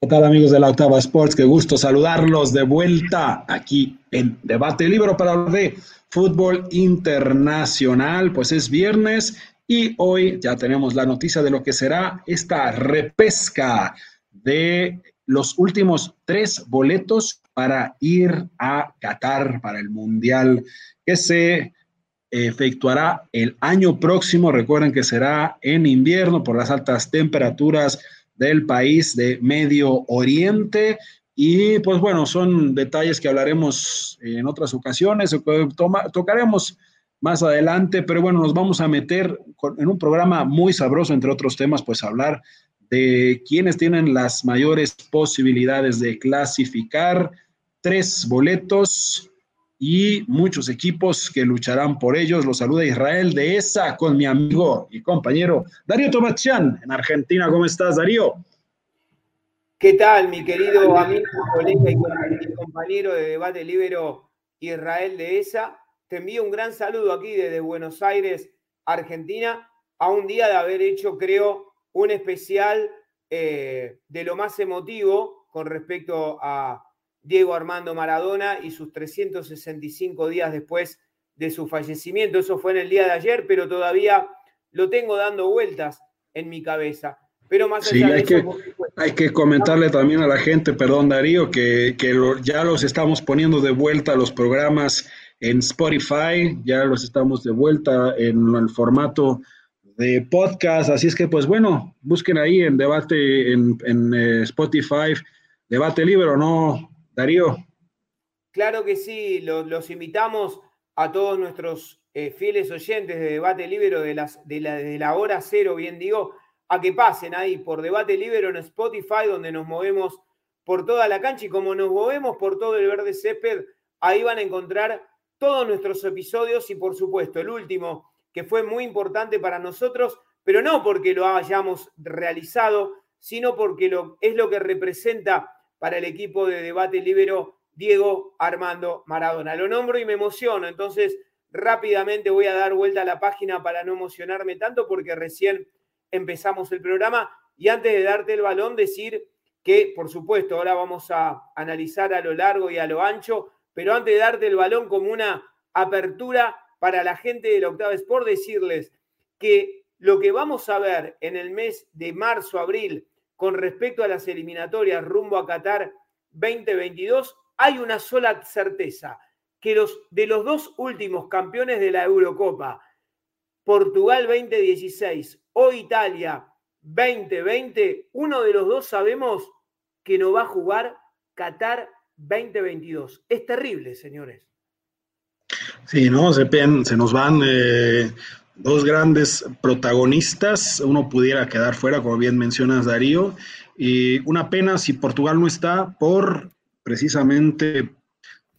¿Qué tal amigos de la Octava Sports? Qué gusto saludarlos de vuelta aquí en Debate Libro para hablar de fútbol internacional. Pues es viernes y hoy ya tenemos la noticia de lo que será esta repesca de los últimos tres boletos para ir a Qatar para el Mundial que se efectuará el año próximo. Recuerden que será en invierno por las altas temperaturas del país de Medio Oriente. Y pues bueno, son detalles que hablaremos en otras ocasiones, tocaremos más adelante, pero bueno, nos vamos a meter en un programa muy sabroso, entre otros temas, pues hablar de quienes tienen las mayores posibilidades de clasificar, tres boletos y muchos equipos que lucharán por ellos. Los saluda Israel de ESA con mi amigo y compañero Darío Tomachán en Argentina. ¿Cómo estás, Darío? ¿Qué tal, mi querido amigo, colega y compañero de debate libero Israel de ESA? Te envío un gran saludo aquí desde Buenos Aires, Argentina, a un día de haber hecho, creo, un especial eh, de lo más emotivo con respecto a Diego Armando Maradona y sus 365 días después de su fallecimiento. Eso fue en el día de ayer, pero todavía lo tengo dando vueltas en mi cabeza. Pero más allá hay que, hay que comentarle también a la gente, perdón Darío, que, ya los estamos poniendo de vuelta los programas en Spotify, ya los estamos de vuelta en el formato de podcast, así es que pues bueno, busquen ahí en debate en, en eh, Spotify, debate libre o no, Darío. Claro que sí, los, invitamos a todos nuestros eh, fieles oyentes de Debate Libre de, de, la, de la hora cero, bien digo, a que pasen ahí por Debate Libre en Spotify, donde nos movemos por toda la cancha y como nos movemos por todo el verde césped, ahí van a encontrar todos nuestros episodios y por supuesto el último, que fue muy importante para nosotros, pero no porque lo hayamos realizado, sino porque lo, es lo que representa para el equipo de debate libero Diego Armando Maradona. Lo nombro y me emociono, entonces rápidamente voy a dar vuelta a la página para no emocionarme tanto porque recién empezamos el programa y antes de darte el balón decir que por supuesto ahora vamos a analizar a lo largo y a lo ancho, pero antes de darte el balón como una apertura para la gente del Octava Sport decirles que lo que vamos a ver en el mes de marzo, abril con respecto a las eliminatorias rumbo a Qatar 2022, hay una sola certeza, que los, de los dos últimos campeones de la Eurocopa, Portugal 2016 o Italia 2020, uno de los dos sabemos que no va a jugar Qatar 2022. Es terrible, señores. Sí, ¿no? Se, se nos van eh, dos grandes protagonistas, uno pudiera quedar fuera, como bien mencionas Darío, y una pena si Portugal no está por precisamente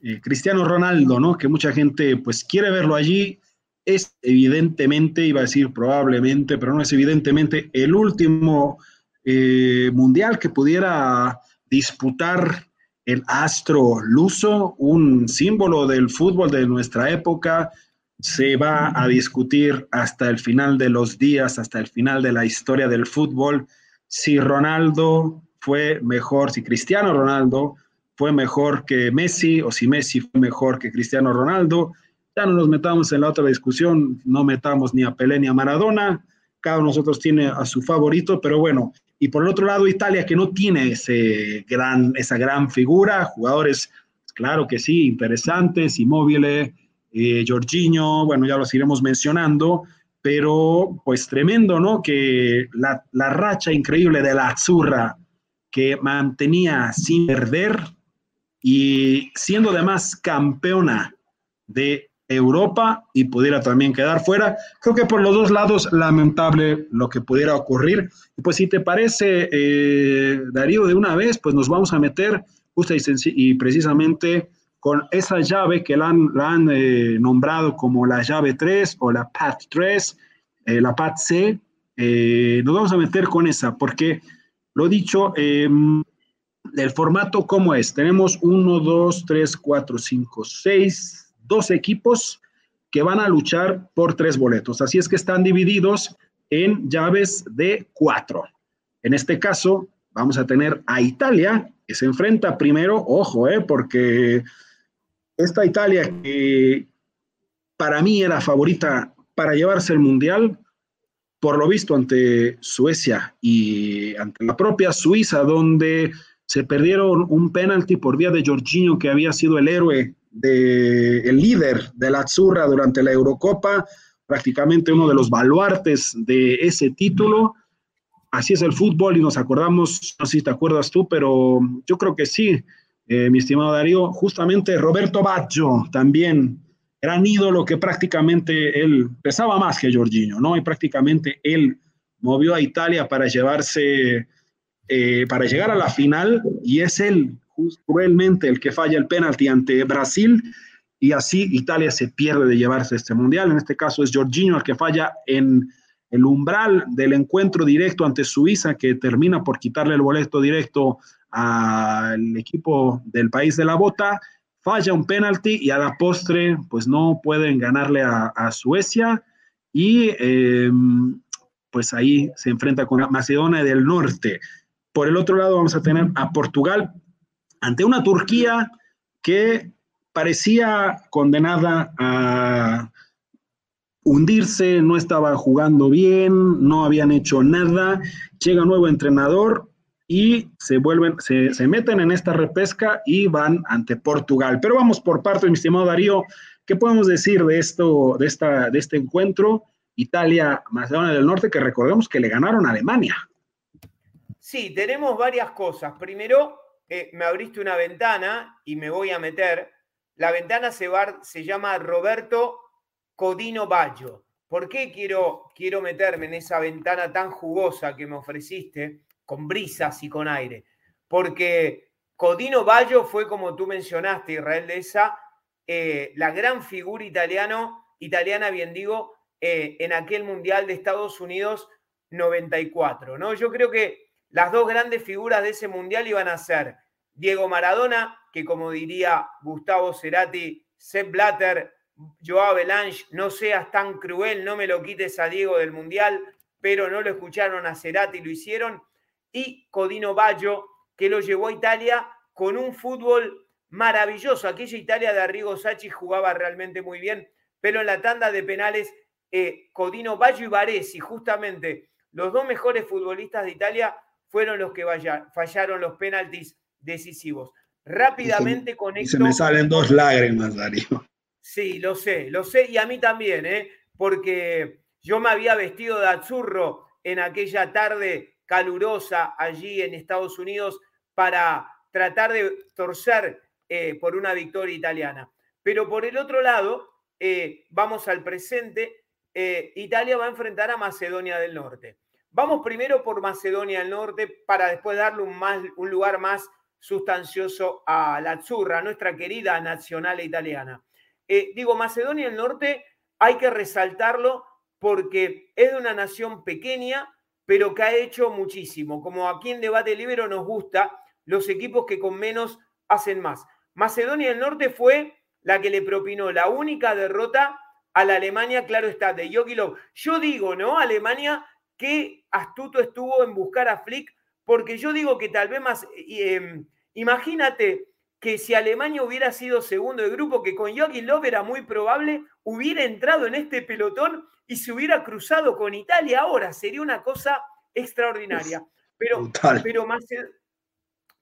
eh, Cristiano Ronaldo, ¿no? Que mucha gente pues quiere verlo allí, es evidentemente, iba a decir probablemente, pero no es evidentemente el último eh, mundial que pudiera disputar el astro luso, un símbolo del fútbol de nuestra época, se va a discutir hasta el final de los días, hasta el final de la historia del fútbol, si Ronaldo fue mejor, si Cristiano Ronaldo fue mejor que Messi o si Messi fue mejor que Cristiano Ronaldo. Ya no nos metamos en la otra discusión, no metamos ni a Pelé ni a Maradona, cada uno de nosotros tiene a su favorito, pero bueno, y por el otro lado Italia que no tiene ese gran, esa gran figura, jugadores, claro que sí, interesantes, inmóviles, eh, Jorginho, bueno, ya los iremos mencionando, pero pues tremendo, ¿no? Que la, la racha increíble de la Azurra que mantenía sin perder y siendo además campeona de Europa y pudiera también quedar fuera. Creo que por los dos lados, lamentable lo que pudiera ocurrir. Pues si te parece, eh, Darío, de una vez, pues nos vamos a meter justo y, y precisamente con esa llave que la han, eh, nombrado como la llave 3 o la PAT 3, eh, la PAT C, eh, nos vamos a meter con esa, porque lo dicho, em, el formato cómo es, tenemos 1, 2, 3, 4, 5, 6, dos equipos que van a luchar por tres boletos, así es que están divididos en llaves de cuatro. En este caso, vamos a tener a Italia, que se enfrenta primero, ojo, eh, porque esta Italia que para mí era favorita para llevarse el Mundial, por lo visto ante Suecia y ante la propia Suiza, donde se perdieron un penalti por vía de Jorginho, que había sido el héroe, de, el líder de la Azzurra durante la Eurocopa, prácticamente uno de los baluartes de ese título. Así es el fútbol y nos acordamos, no sé si te acuerdas tú, pero yo creo que sí, eh, mi estimado Darío, justamente Roberto Baggio también gran ídolo que prácticamente él pesaba más que Jorginho, ¿no? Y prácticamente él movió a Italia para llevarse, eh, para llegar a la final y es él cruelmente el que falla el penalti ante Brasil y así Italia se pierde de llevarse este mundial. En este caso es Jorginho el que falla en el umbral del encuentro directo ante Suiza que termina por quitarle el boleto directo al equipo del país de la bota falla un penalti y a la postre pues no pueden ganarle a, Suecia y em, pues ahí se enfrenta con Macedonia del Norte. Por el otro lado vamos a tener a Portugal ante una Turquía que parecía condenada a hundirse, no estaba jugando bien, no habían hecho nada, llega un nuevo entrenador y se vuelven, se, meten en esta repesca y van ante Portugal. Pero vamos por parte, mi estimado Darío, ¿qué podemos decir de esto, de esta, de este encuentro? Italia, Macedonia del Norte, que recordemos que le ganaron a Alemania. Sí, tenemos varias cosas. Primero, eh, me abriste una ventana y me voy a meter. La ventana se, se llama Roberto Codino Baggio. ¿Por qué quiero, quiero meterme en esa ventana tan jugosa que me ofreciste? Con brisas y con aire. Porque Codino Baggio fue, como tú mencionaste, Israel de esa, eh, la gran figura italiano, italiana, bien digo, eh, en aquel Mundial de Estados Unidos 94. ¿no? Yo creo que las dos grandes figuras de ese Mundial iban a ser Diego Maradona, que como diría Gustavo Cerati, Sepp Blatter, Joao Belange, no seas tan cruel, no me lo quites a Diego del Mundial, pero no lo escucharon a Cerati, lo hicieron y Codino Baggio, que lo llevó a Italia con un fútbol maravilloso. Aquella Italia de Arrigo Sacchi jugaba realmente muy bien, pero en la tanda de penales, eh, Codino Baggio y Baresi, justamente los dos mejores futbolistas de Italia, fueron los que fallaron los penaltis decisivos. Rápidamente con esto. se me salen dos lágrimas, Darío. Sí, lo sé, lo sé, y a mí también, ¿eh? porque yo me había vestido de azurro en aquella tarde calurosa allí en Estados Unidos para tratar de torcer eh, por una victoria italiana. Pero por el otro lado, eh, vamos al presente, eh, Italia va a enfrentar a Macedonia del Norte. Vamos primero por Macedonia del Norte para después darle un, más, un lugar más sustancioso a la Azzurra, nuestra querida nacional italiana. digo, Macedonia del Norte hay que resaltarlo porque es de una nación pequeña, pero que ha hecho muchísimo. Como aquí en Debate Libero nos gusta, los equipos que con menos hacen más. Macedonia del Norte fue la que le propinó la única derrota a la Alemania, claro está, de Lov. Yo digo, ¿no? Alemania, qué astuto estuvo en buscar a Flick, porque yo digo que tal vez más, em, imagínate que si Alemania hubiera sido segundo de grupo, que con Jogi Love era muy probable, hubiera entrado en este pelotón y se hubiera cruzado con Italia ahora. Sería una cosa extraordinaria. Pero,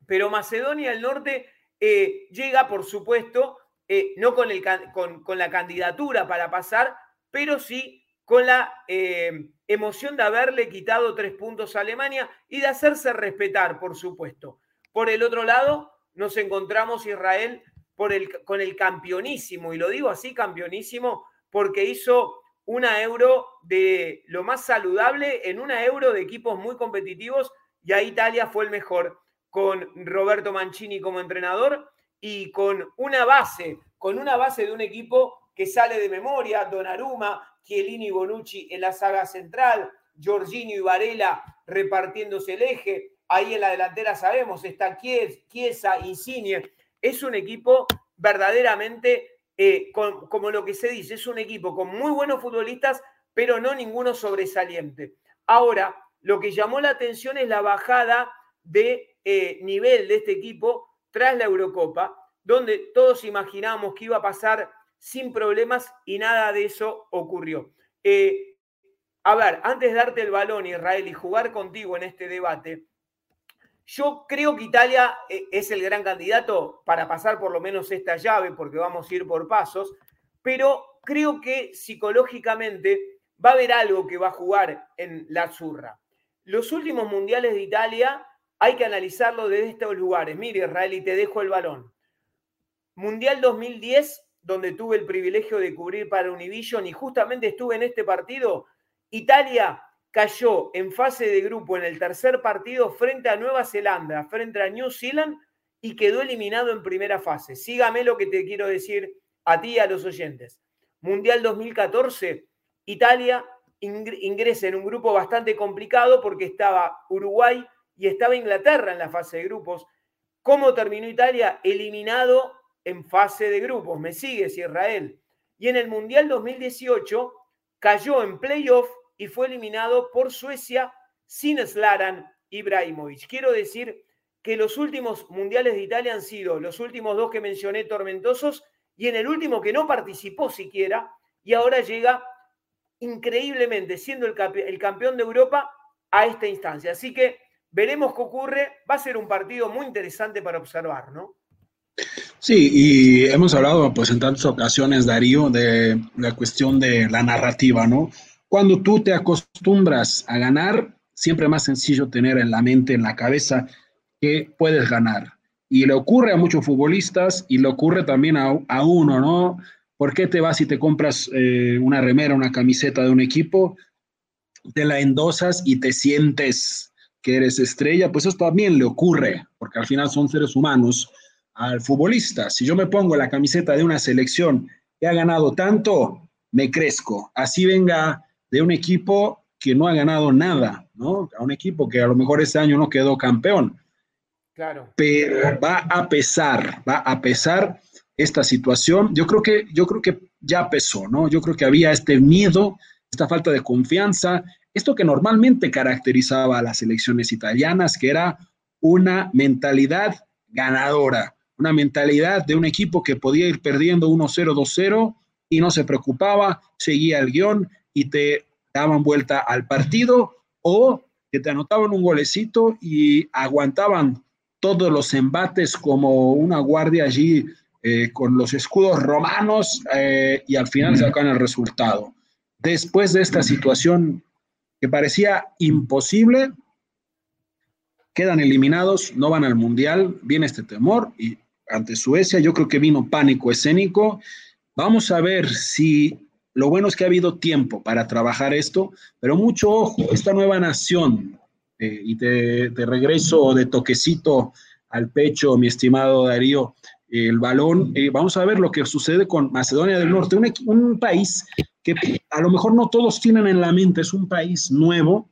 pero, Macedonia del Norte eh, llega, por supuesto, eh, no con, el, con, la candidatura para pasar, pero sí con la eh, emoción de haberle quitado tres puntos a Alemania y de hacerse respetar, por supuesto. Por el otro lado, nos encontramos Israel por el, con el campeonísimo, y lo digo así, campeonísimo, porque hizo una euro de lo más saludable en una euro de equipos muy competitivos, y ahí Italia fue el mejor, con Roberto Mancini como entrenador y con una base, con una base de un equipo que sale de memoria, Donnarumma, Chiellini y Bonucci en la saga central, Giorgino y Varela repartiéndose el eje, Ahí en la delantera sabemos, está Chiesa, Insigne. Es un equipo verdaderamente, eh, como lo que se dice, es un equipo con muy buenos futbolistas, pero no ninguno sobresaliente. Ahora, lo que llamó la atención es la bajada de eh, nivel de este equipo tras la Eurocopa, donde todos imaginamos que iba a pasar sin problemas y nada de eso ocurrió. Eh, a ver, antes de darte el balón, Israel, y jugar contigo en este debate, yo creo que Italia eh, es el gran candidato para pasar por lo menos esta llave, porque vamos a ir por pasos, pero creo que psicológicamente va a haber algo que va a jugar en la zurra. Los últimos mundiales de Italia hay que analizarlo desde estos lugares. Mire, Israel, y te dejo el balón. Mundial 2010, donde tuve el privilegio de cubrir para Univision y justamente estuve en este partido, Italia cayó en fase de grupo en el tercer partido frente a Nueva Zelanda, frente a New Zealand y quedó eliminado en primera fase. Sígame lo que te quiero decir a ti y a los oyentes. Mundial 2014, Italia ingresa en un grupo bastante complicado porque estaba Uruguay y estaba Inglaterra en la fase de grupos. ¿Cómo terminó Italia? Eliminado en fase de grupos. Me sigues, Israel. Y en el Mundial 2018 cayó en playoff y fue eliminado por Suecia sin Slaran Ibrahimovic. Quiero decir que los últimos mundiales de Italia han sido los últimos dos que mencioné tormentosos y en el último que no participó siquiera y ahora llega increíblemente siendo el, el campeón de Europa a esta instancia. Así que veremos qué ocurre. Va a ser un partido muy interesante para observar, ¿no? Sí, y hemos hablado pues en tantas ocasiones, Darío, de la cuestión de la narrativa, ¿no? Cuando tú te acostumbras a ganar, siempre es más sencillo tener en la mente, en la cabeza, que puedes ganar. Y le ocurre a muchos futbolistas y le ocurre también a, a uno, ¿no? ¿Por qué te vas y te compras eh, una remera, una camiseta de un equipo? Te la endosas y te sientes que eres estrella, pues eso también le ocurre, porque al final son seres humanos. Al futbolista, si yo me pongo la camiseta de una selección que ha ganado tanto, me crezco. Así venga de un equipo que no ha ganado nada, ¿no? A un equipo que a lo mejor este año no quedó campeón. Claro. Pero va a pesar, va a pesar esta situación. Yo creo que, yo creo que ya pesó, ¿no? Yo creo que había este miedo, esta falta de confianza, esto que normalmente caracterizaba a las elecciones italianas, que era una mentalidad ganadora, una mentalidad de un equipo que podía ir perdiendo 1-0, 2-0 y no se preocupaba, seguía el guion y te daban vuelta al partido o que te anotaban un golecito y aguantaban todos los embates como una guardia allí eh, con los escudos romanos eh, y al final sacan el resultado. Después de esta situación que parecía imposible, quedan eliminados, no van al Mundial, viene este temor y ante Suecia yo creo que vino pánico escénico. Vamos a ver si lo bueno es que ha habido tiempo para trabajar esto, pero mucho ojo, esta nueva nación, eh, y te, regreso de toquecito al pecho, mi estimado Darío, el balón, eh, vamos a ver lo que sucede con Macedonia del Norte, un, país que a lo mejor no todos tienen en la mente, es un país nuevo,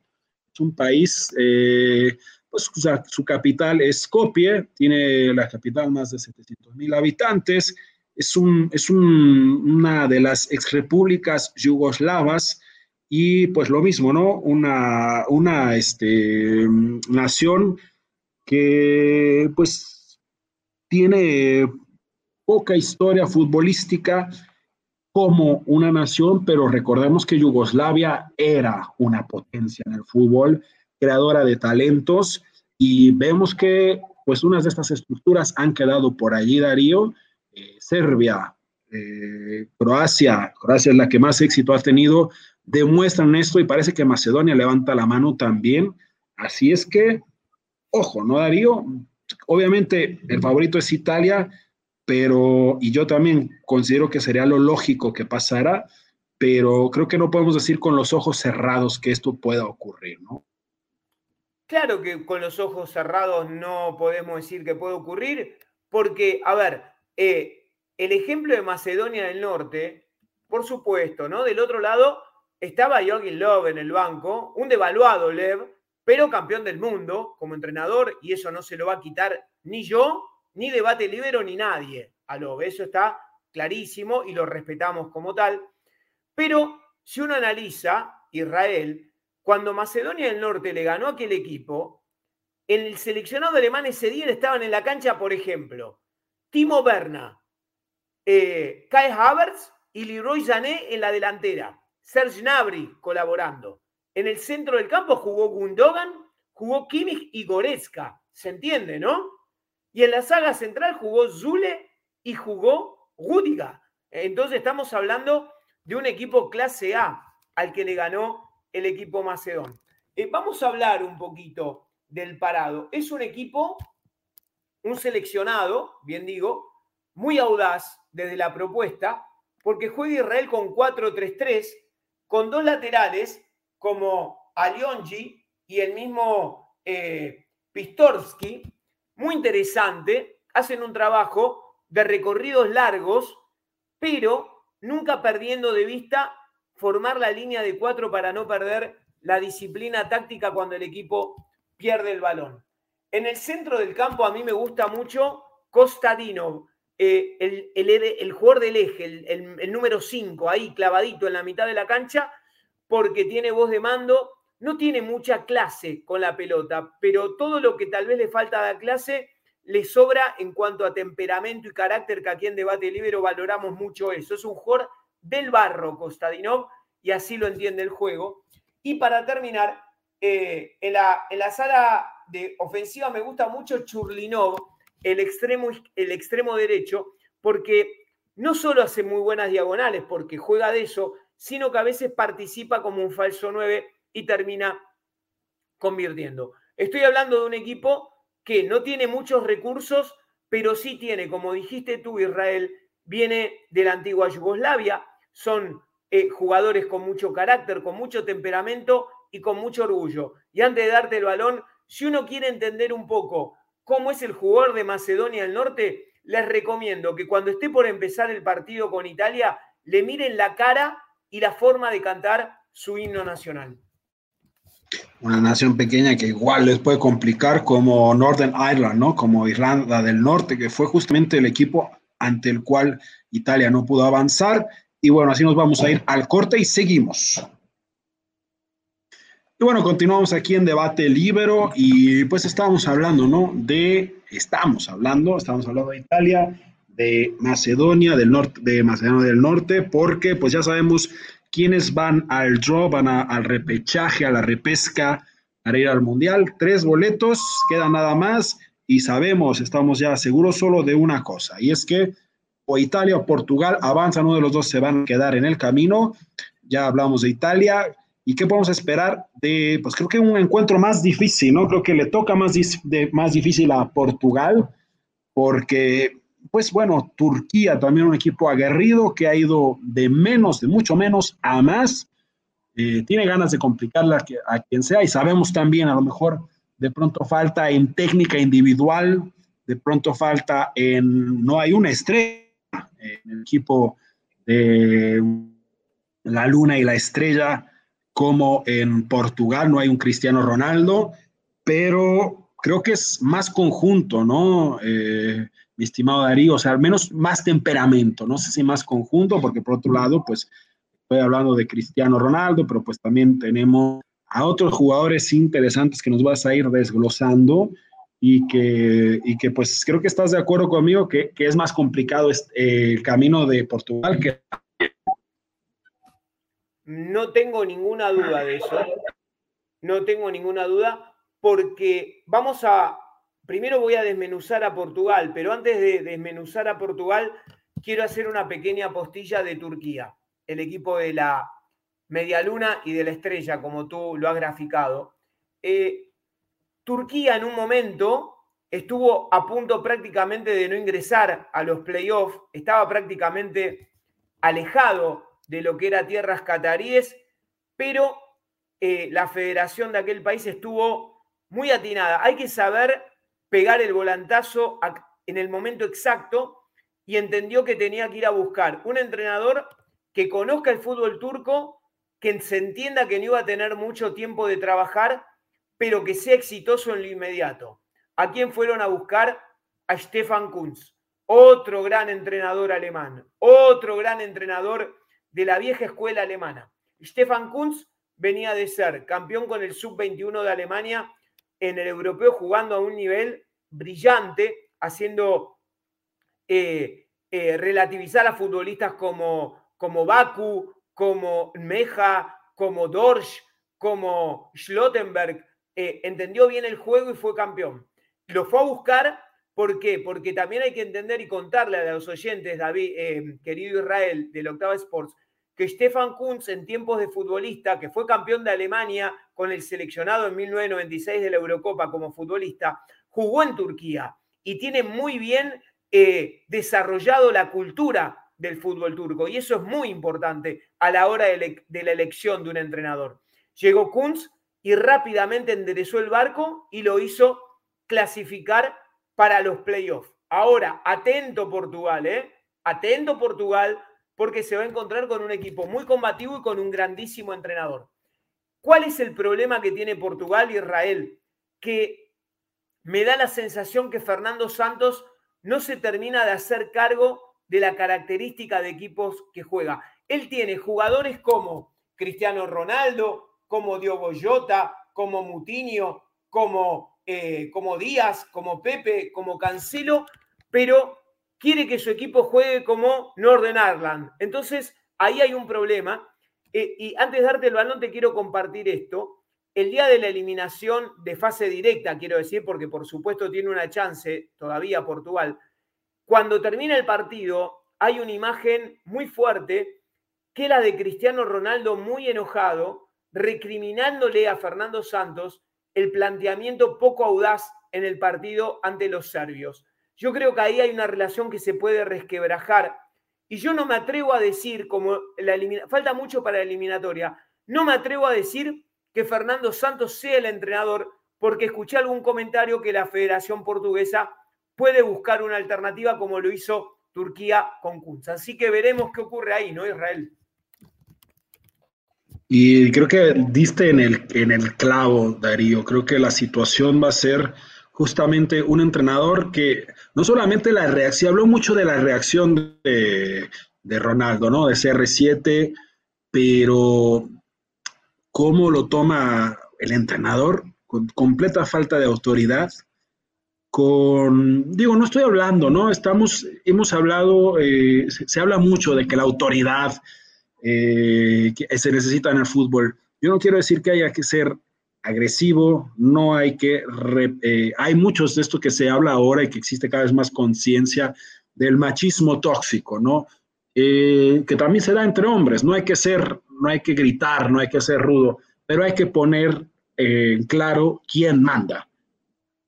es un país, eh, pues su capital es Skopje, tiene la capital más de 700 mil habitantes, es, un, es una de las exrepúblicas yugoslavas y pues lo mismo, ¿no? Una, una este, nación que pues tiene poca historia futbolística como una nación, pero recordemos que Yugoslavia era una potencia en el fútbol, creadora de talentos, y vemos que pues unas de estas estructuras han quedado por allí, Darío, eh, Serbia, eh, Croacia, Croacia es la que más éxito ha tenido, demuestran esto y parece que Macedonia levanta la mano también. Así es que, ojo, ¿no, Darío? Obviamente el favorito es Italia, pero, y yo también considero que sería lo lógico que pasara, pero creo que no podemos decir con los ojos cerrados que esto pueda ocurrir, ¿no? Claro que con los ojos cerrados no podemos decir que puede ocurrir, porque, a ver, eh, el ejemplo de Macedonia del Norte, por supuesto, ¿no? Del otro lado estaba Joachim Love en el banco, un devaluado Lev, pero campeón del mundo como entrenador, y eso no se lo va a quitar ni yo, ni debate libero, ni nadie a Love. Eso está clarísimo y lo respetamos como tal. Pero si uno analiza Israel, cuando Macedonia del Norte le ganó a aquel equipo, el seleccionado alemán ese día estaban en la cancha, por ejemplo, Timo Werner, eh, Kai Havertz y Leroy Jané en la delantera. Serge Gnabry colaborando. En el centro del campo jugó Gundogan, jugó Kimmich y Goretzka. ¿Se entiende, no? Y en la saga central jugó Zule y jugó Rudiger. Entonces estamos hablando de un equipo clase A al que le ganó el equipo macedón. Eh, vamos a hablar un poquito del parado. Es un equipo, un seleccionado, bien digo, muy audaz desde la propuesta, porque juega Israel con 4-3-3, con dos laterales como Alionji y el mismo eh, muy interesante, hacen un trabajo de recorridos largos, pero nunca perdiendo de vista formar la línea de cuatro para no perder la disciplina táctica cuando el equipo pierde el balón. En el centro del campo a mí me gusta mucho Costadino, eh, el, jugador del eje, el, número 5, ahí clavadito en la mitad de la cancha, porque tiene voz de mando, no tiene mucha clase con la pelota, pero todo lo que tal vez le falta de clase le sobra en cuanto a temperamento y carácter, que aquí en Debate Libre valoramos mucho eso. Es un jugador del barro, Costadinov, y así lo entiende el juego. Y para terminar, eh, la, en, la, sala de ofensiva me gusta mucho Churlinov, el extremo, el extremo derecho, porque no solo hace muy buenas diagonales, porque juega de eso, sino que a veces participa como un falso 9 y termina convirtiendo. Estoy hablando de un equipo que no tiene muchos recursos, pero sí tiene, como dijiste tú, Israel, viene de la antigua Yugoslavia, son eh, jugadores con mucho carácter, con mucho temperamento y con mucho orgullo. Y antes de darte el balón, si uno quiere entender un poco cómo es el jugador de Macedonia del Norte, les recomiendo que cuando esté por empezar el partido con Italia, le miren la cara y la forma de cantar su himno nacional. Una nación pequeña que igual les puede complicar como Northern Ireland, ¿no? Como Irlanda del Norte, que fue justamente el equipo ante el cual Italia no pudo avanzar y bueno, así nos vamos a ir al corte y seguimos. Y bueno, continuamos aquí en Debate Libero y pues estábamos hablando, ¿no? De, estamos hablando, estamos hablando de Italia, de Macedonia del Norte, de Macedonia del Norte, porque pues ya sabemos quiénes van al draw, van al repechaje, a la repesca, para ir al Mundial. Tres boletos, queda nada más y sabemos, estamos ya seguros solo de una cosa, y es que o Italia o Portugal avanzan, uno de los dos se van a quedar en el camino. Ya hablamos de Italia. ¿Y qué podemos esperar de, pues creo que un encuentro más difícil, ¿no? Creo que le toca más, de, más difícil a Portugal, porque, pues bueno, Turquía también un equipo aguerrido que ha ido de menos, de mucho menos a más. Eh, tiene ganas de complicarla a, a quien sea y sabemos también, a lo mejor, de pronto falta en técnica individual, de pronto falta en, no hay una estrella en el equipo de la Luna y la Estrella, como en Portugal no hay un Cristiano Ronaldo, pero creo que es más conjunto, ¿no? Eh, mi estimado Darío, o sea, al menos más temperamento, no sé si más conjunto, porque por otro lado, pues estoy hablando de Cristiano Ronaldo, pero pues también tenemos a otros jugadores interesantes que nos vas a ir desglosando y que, y que pues creo que estás de acuerdo conmigo que, es más complicado este, el camino de Portugal que... No tengo ninguna duda de eso. No tengo ninguna duda porque vamos a, primero voy a desmenuzar a Portugal, pero antes de desmenuzar a Portugal, quiero hacer una pequeña postilla de Turquía, el equipo de la Media Luna y de la Estrella, como tú lo has graficado. Eh, Turquía en un momento estuvo a punto prácticamente de no ingresar a los playoffs, estaba prácticamente alejado de lo que era tierras cataríes, pero eh, la federación de aquel país estuvo muy atinada. Hay que saber pegar el volantazo en el momento exacto y entendió que tenía que ir a buscar un entrenador que conozca el fútbol turco, que se entienda que no iba a tener mucho tiempo de trabajar pero que sea exitoso en lo inmediato. ¿A quién fueron a buscar? A Stefan Kunz, otro gran entrenador alemán, otro gran entrenador de la vieja escuela alemana. Stefan Kunz venía de ser campeón con el sub-21 de Alemania en el europeo jugando a un nivel brillante, haciendo eh, eh, relativizar a futbolistas como, como Baku, como Meja, como Dorsch, como Schlottenberg. Eh, entendió bien el juego y fue campeón. Lo fue a buscar, ¿por qué? Porque también hay que entender y contarle a los oyentes, David, querido Israel, del Octava Sports, que Stefan Kunz en tiempos de futbolista, que fue campeón de Alemania con el seleccionado en 1996 de la Eurocopa como futbolista, jugó en Turquía y tiene muy bien eh, desarrollado la cultura del fútbol turco. Y eso es muy importante a la hora de, de la elección de un entrenador. Llegó Kunz y rápidamente enderezó el barco y lo hizo clasificar para los playoffs. Ahora, atento Portugal, ¿eh? Atento Portugal, porque se va a encontrar con un equipo muy combativo y con un grandísimo entrenador. ¿Cuál es el problema que tiene Portugal y Israel? Que me da la sensación que Fernando Santos no se termina de hacer cargo de la característica de equipos que juega. Él tiene jugadores como Cristiano Ronaldo, como Diogo Jota, como Mutinho, como, eh, como Díaz, como Pepe, como Cancelo, pero quiere que su equipo juegue como Northern Ireland. Entonces, ahí hay un problema. Eh, y antes de darte el balón, te quiero compartir esto. El día de la eliminación de fase directa, quiero decir, porque por supuesto tiene una chance todavía Portugal, cuando termina el partido hay una imagen muy fuerte que es la de Cristiano Ronaldo muy enojado, recriminándole a Fernando Santos el planteamiento poco audaz en el partido ante los serbios. Yo creo que ahí hay una relación que se puede resquebrajar. Y yo no me atrevo a decir, como la falta mucho para la eliminatoria, no me atrevo a decir que Fernando Santos sea el entrenador, porque escuché algún comentario que la Federación Portuguesa puede buscar una alternativa como lo hizo Turquía con Kunz. Así que veremos qué ocurre ahí, ¿no, Israel? Y creo que diste en el, en el clavo, Darío. Creo que la situación va a ser justamente un entrenador que no solamente la reacción, habló mucho de la reacción de, Ronaldo, ¿no? De CR7, pero cómo lo toma el entrenador con completa falta de autoridad, con, digo, no estoy hablando, ¿no? Estamos, hemos hablado, eh, se, habla mucho de que la autoridad eh, que se necesita en el fútbol. Yo no quiero decir que haya que ser agresivo, no hay que, eh, hay muchos de esto que se habla ahora y que existe cada vez más conciencia del machismo tóxico, ¿no? Eh, que también se da entre hombres, no hay que ser, no hay que gritar, no hay que ser rudo, pero hay que poner claro quién manda.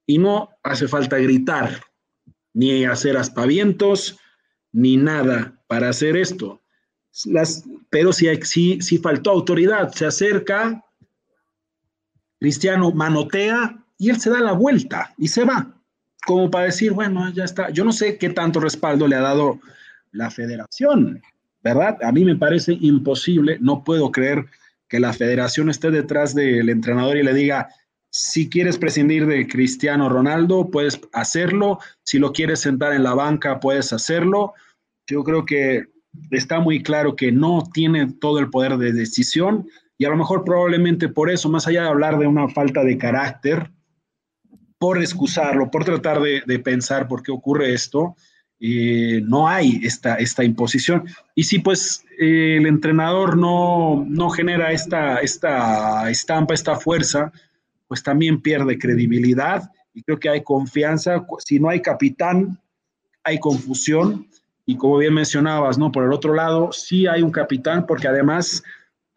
Y no hace falta gritar, ni hacer aspavientos, ni nada para hacer esto. Las, pero si, si, si faltó autoridad, se acerca, Cristiano manotea y él se da la vuelta y se va, como para decir, bueno, ya está. Yo no sé qué tanto respaldo le ha dado la federación, ¿verdad? A mí me parece imposible, no puedo creer que la federación esté detrás del entrenador y le diga, si quieres prescindir de Cristiano Ronaldo, puedes hacerlo, si lo quieres sentar en la banca, puedes hacerlo. Yo creo que está muy claro que no tiene todo el poder de decisión y a lo mejor probablemente por eso, más allá de hablar de una falta de carácter, por excusarlo, por tratar de, pensar por qué ocurre esto, eh, no hay esta, esta imposición. Y si pues eh, el entrenador no, no genera esta, esta estampa, esta fuerza, pues también pierde credibilidad y creo que hay confianza. Si no hay capitán, hay confusión. Y como bien mencionabas, ¿no? Por el otro lado, sí hay un capitán, porque además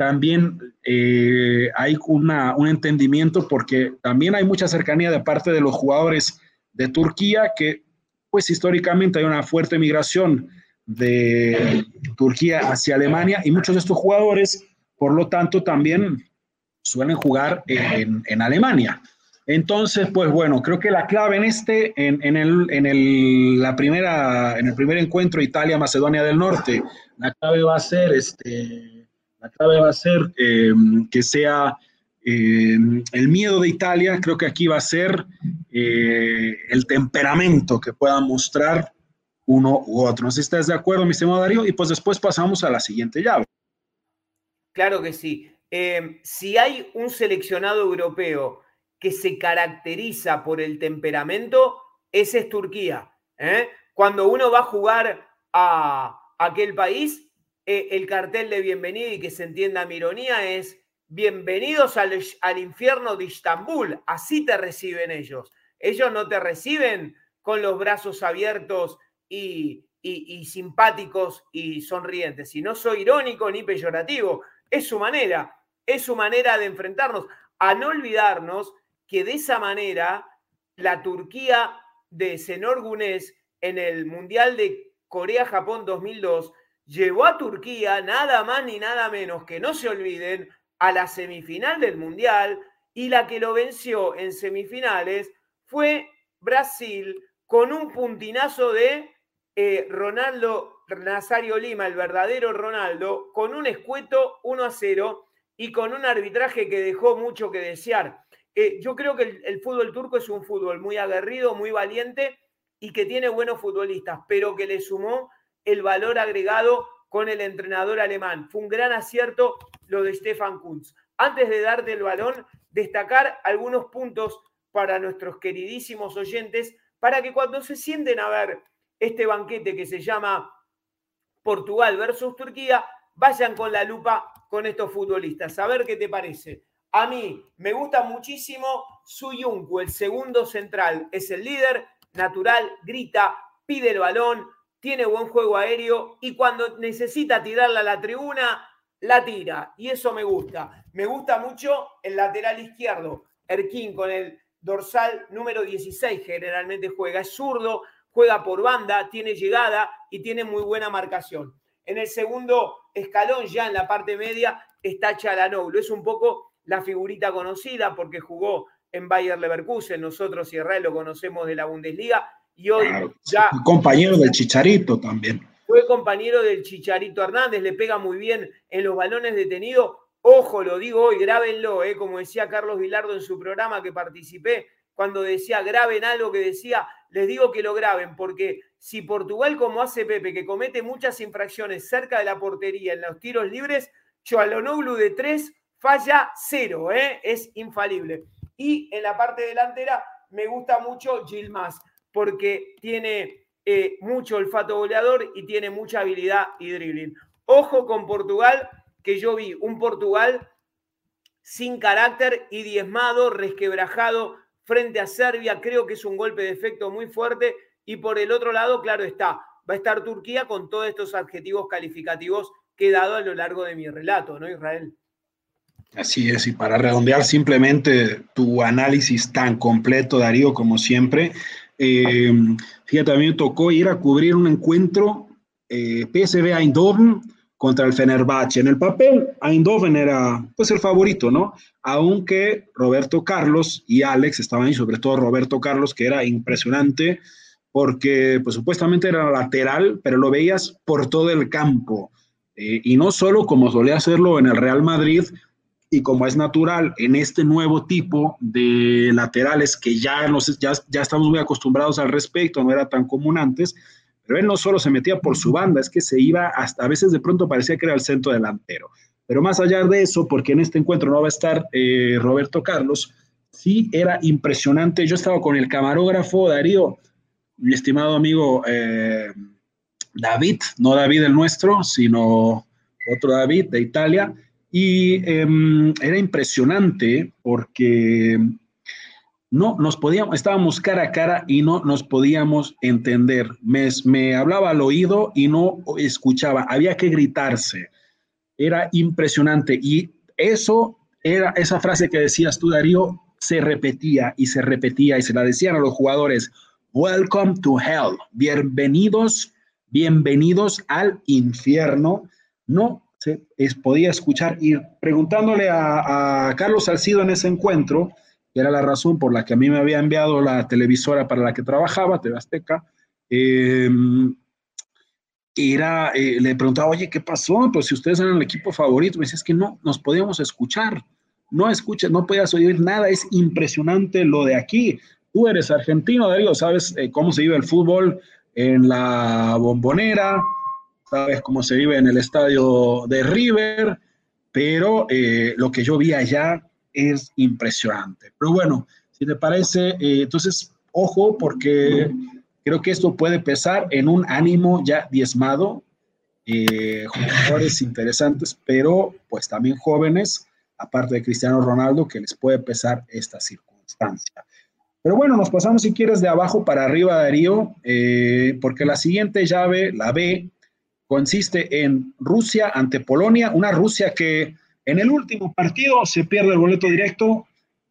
también eh, hay una, un entendimiento porque también hay mucha cercanía de parte de los jugadores de Turquía que pues históricamente hay una fuerte migración de Turquía hacia Alemania y muchos de estos jugadores por lo tanto también suelen jugar en, en Alemania. Entonces, pues bueno, creo que la clave en este, en, en, el, en, el, la primera, en el primer encuentro Italia-Macedonia del Norte, la clave va a ser este, la clave va a ser eh, que sea eh, el miedo de Italia, creo que aquí va a ser eh, el temperamento que pueda mostrar uno u otro. No sé si estás de acuerdo, mi estimado Darío, y pues después pasamos a la siguiente llave. Claro que sí. si hay un seleccionado europeo que se caracteriza por el temperamento, ese es Turquía. ¿eh? Cuando uno va a jugar a aquel país, eh, el cartel de bienvenida y que se entienda mi ironía es bienvenidos al, al infierno de Istambul. Así te reciben ellos. Ellos no te reciben con los brazos abiertos y, y, simpáticos y sonrientes. Y no soy irónico ni peyorativo, es su manera, es su manera de enfrentarnos. A no olvidarnos que de esa manera la Turquía de Senor Gunes en el Mundial de Corea-Japón 2002 llevó a Turquía nada más ni nada menos que no se olviden a la semifinal del Mundial y la que lo venció en semifinales fue Brasil con un puntinazo de eh, Ronaldo Nazario Lima, el verdadero Ronaldo, con un escueto 1 a 0 y con un arbitraje que dejó mucho que desear. Eh, yo creo que el, fútbol turco es un fútbol muy aguerrido, muy valiente y que tiene buenos futbolistas, pero que le sumó el valor agregado con el entrenador alemán. Fue un gran acierto lo de Stefan Kunz. Antes de darte el balón, destacar algunos puntos para nuestros queridísimos oyentes, para que cuando se sienten a ver este banquete que se llama Portugal versus Turquía, vayan con la lupa con estos futbolistas. A ver qué te parece. A mí me gusta muchísimo Suyuncu, el segundo central. Es el líder, natural, grita, pide el balón, tiene buen juego aéreo y cuando necesita tirarla a la tribuna, la tira. Y eso me gusta. Me gusta mucho el lateral izquierdo. Erquín con el dorsal número 16 generalmente juega. Es zurdo, juega por banda, tiene llegada y tiene muy buena marcación. En el segundo escalón, ya en la parte media, está Chalanoglu. Es un poco la figurita conocida porque jugó en Bayer Leverkusen. Nosotros, Israel, lo conocemos de la Bundesliga. Y hoy ya. Compañero del Chicharito también. Fue compañero del Chicharito Hernández, le pega muy bien en los balones detenidos. Ojo, lo digo hoy, grábenlo, eh, como decía Carlos Vilardo en su programa que participé, cuando decía graben algo que decía, les digo que lo graben, porque si Portugal, como hace Pepe, que comete muchas infracciones cerca de la portería en los tiros libres, Choalonoglu de tres falla cero, ¿eh? es infalible. Y en la parte delantera me gusta mucho Gilmas, porque tiene eh, mucho olfato goleador y tiene mucha habilidad y dribbling. Ojo con Portugal, que yo vi un Portugal sin carácter y diezmado, resquebrajado frente a Serbia. Creo que es un golpe de efecto muy fuerte. Y por el otro lado, claro está, va a estar Turquía con todos estos adjetivos calificativos que he dado a lo largo de mi relato, ¿no, Israel? Así es, y para redondear simplemente tu análisis tan completo, Darío, como siempre, eh, fíjate, a mí me tocó ir a cubrir un encuentro eh, PSV Eindhoven contra el Fenerbahce. En el papel, Eindhoven era pues el favorito, ¿no? Aunque Roberto Carlos y Alex estaban ahí, sobre todo Roberto Carlos, que era impresionante porque pues supuestamente era lateral, pero lo veías por todo el campo. Eh, y no solo como solía hacerlo en el Real Madrid, y como es natural en este nuevo tipo de laterales que ya, nos, ya, ya estamos muy acostumbrados al respecto, no era tan común antes, pero él no solo se metía por su banda, es que se iba hasta, a veces de pronto parecía que era el centro delantero. Pero más allá de eso, porque en este encuentro no va a estar eh, Roberto Carlos, sí era impresionante. Yo estaba con el camarógrafo Darío, mi estimado amigo eh, David, no David el nuestro, sino otro David de Italia, y em, era impresionante porque no nos podíamos, estábamos cara a cara y no nos podíamos entender. Me, me hablaba al oído y no escuchaba, había que gritarse. Era impresionante y eso era esa frase que decías tú, Darío, se repetía y se repetía y se la decían a los jugadores, Welcome to hell, bienvenidos, bienvenidos al infierno. No se podía escuchar y preguntándole a, a Carlos Salcido en ese encuentro, que era la razón por la que a mí me había enviado la televisora para la que trabajaba, TV Azteca, em, era, eh, le preguntaba, oye, ¿qué pasó? Pues si ustedes eran el equipo favorito, me decía, es que no, nos podíamos escuchar, no escuchas, no podías oír nada, es impresionante lo de aquí. Tú eres argentino, Darío, sabes eh, cómo se vive el fútbol en la bombonera, sabes cómo se vive en el estadio de River, pero eh, lo que yo vi allá es impresionante. Pero bueno, si te parece, eh, entonces, ojo, porque creo que esto puede pesar en un ánimo ya diezmado, eh, jugadores interesantes, pero pues también jóvenes, aparte de Cristiano Ronaldo, que les puede pesar esta circunstancia. Pero bueno, nos pasamos si quieres de abajo para arriba, Darío, eh, porque la siguiente llave, la B, consiste en Rusia ante Polonia, una Rusia que en el último partido se pierde el boleto directo.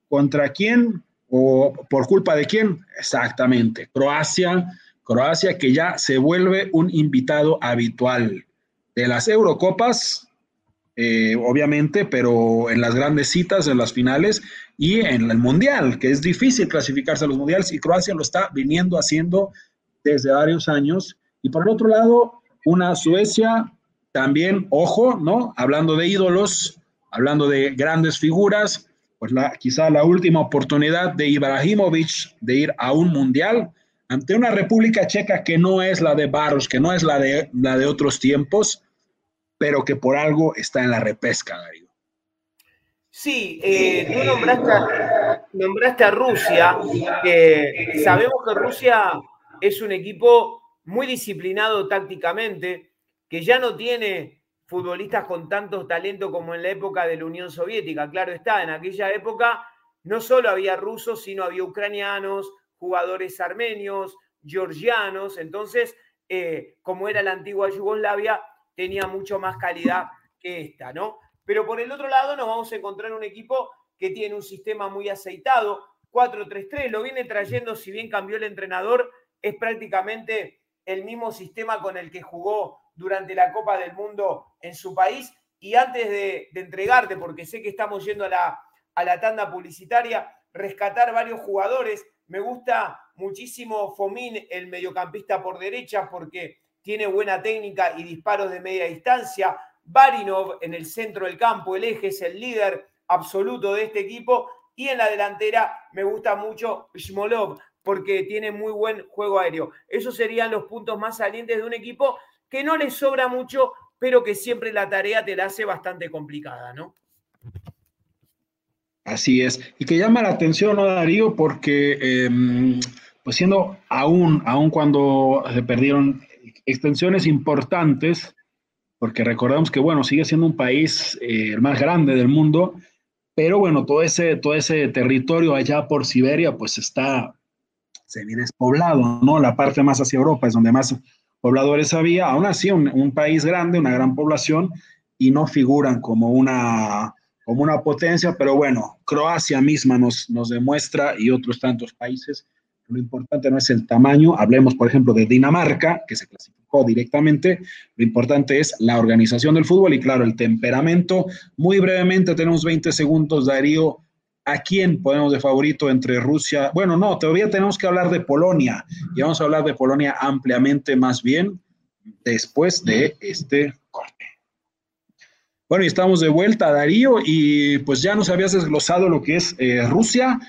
¿Contra quién? ¿O por culpa de quién? Exactamente, Croacia. Croacia que ya se vuelve un invitado habitual de las Eurocopas, eh, obviamente, pero en las grandes citas, en las finales y en el Mundial, que es difícil clasificarse a los Mundiales y Croacia lo está viniendo haciendo desde varios años. Y por el otro lado, una Suecia también, ojo, ¿no? Hablando de ídolos, hablando de grandes figuras, pues la, quizá la última oportunidad de Ibrahimovic de ir a un mundial ante una República Checa que no es la de Barros, que no es la de, la de otros tiempos, pero que por algo está en la repesca, Darío. Sí, eh, tú nombraste a, nombraste a Rusia. sabemos que Rusia es un equipo muy disciplinado tácticamente, que ya no tiene futbolistas con tanto talento como en la época de la Unión Soviética. Claro está, en aquella época no solo había rusos, sino había ucranianos, jugadores armenios, georgianos. Entonces, eh, como era la antigua Yugoslavia, tenía mucho más calidad que esta, ¿no? Pero por el otro lado nos vamos a encontrar un equipo que tiene un sistema muy aceitado, 4-3-3, lo viene trayendo, si bien cambió el entrenador, es prácticamente el mismo sistema con el que jugó durante la Copa del Mundo en su país. Y antes de, entregarte, porque sé que estamos yendo a la, a la tanda publicitaria, rescatar varios jugadores. Me gusta muchísimo Fomín, el mediocampista por derecha, porque tiene buena técnica y disparos de media distancia. Barinov en el centro del campo, el eje es el líder absoluto de este equipo. Y en la delantera me gusta mucho Shmolov porque tiene muy buen juego aéreo. Esos serían los puntos más salientes de un equipo que no le sobra mucho, pero que siempre la tarea te la hace bastante complicada, ¿no? Así es. Y que llama la atención, ¿no, Darío? Porque, em, pues siendo aún, aún cuando se perdieron extensiones importantes, porque recordamos que, bueno, sigue siendo un país eh, el más grande del mundo, pero bueno, todo ese, todo ese territorio allá por Siberia, pues está semi-despoblado, ¿no? La parte más hacia Europa es donde más pobladores había, aún así un, país grande, una gran población, y no figuran como una, como una potencia, pero bueno, Croacia misma nos, nos demuestra y otros tantos países lo importante no es el tamaño, hablemos por ejemplo de Dinamarca, que se clasificó directamente, lo importante es la organización del fútbol y claro, el temperamento. Muy brevemente, tenemos 20 segundos, Darío. ¿A quién ponemos de favorito entre Rusia? Bueno, no, todavía tenemos que hablar de Polonia y vamos a hablar de Polonia ampliamente más bien después de este corte. Bueno, y estamos de vuelta, Darío, y pues ya nos habías desglosado lo que es eh, Rusia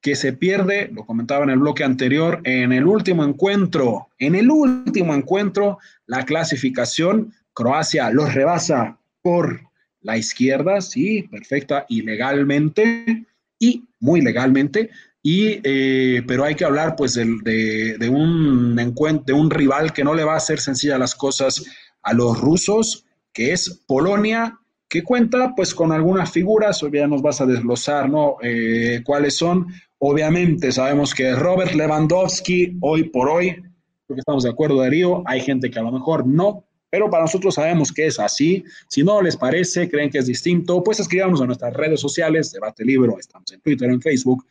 que se pierde, lo comentaba en el bloque anterior, en el último encuentro, en el último encuentro, la clasificación, Croacia los rebasa por la izquierda, sí, perfecta y legalmente, y muy legalmente, y, eh, pero hay que hablar pues de, de, un encuentro, de un rival que no le va a hacer sencillas las cosas a los rusos, que es Polonia, que cuenta pues con algunas figuras, hoy ya nos vas a desglosar, ¿no? Eh, ¿Cuáles son? Obviamente sabemos que Robert Lewandowski, hoy por hoy, creo que estamos de acuerdo, Darío, hay gente que a lo mejor no, pero para nosotros sabemos que es así. Si no les parece, creen que es distinto, pues escribamos a nuestras redes sociales, Debate Libro, estamos en Twitter, en Facebook.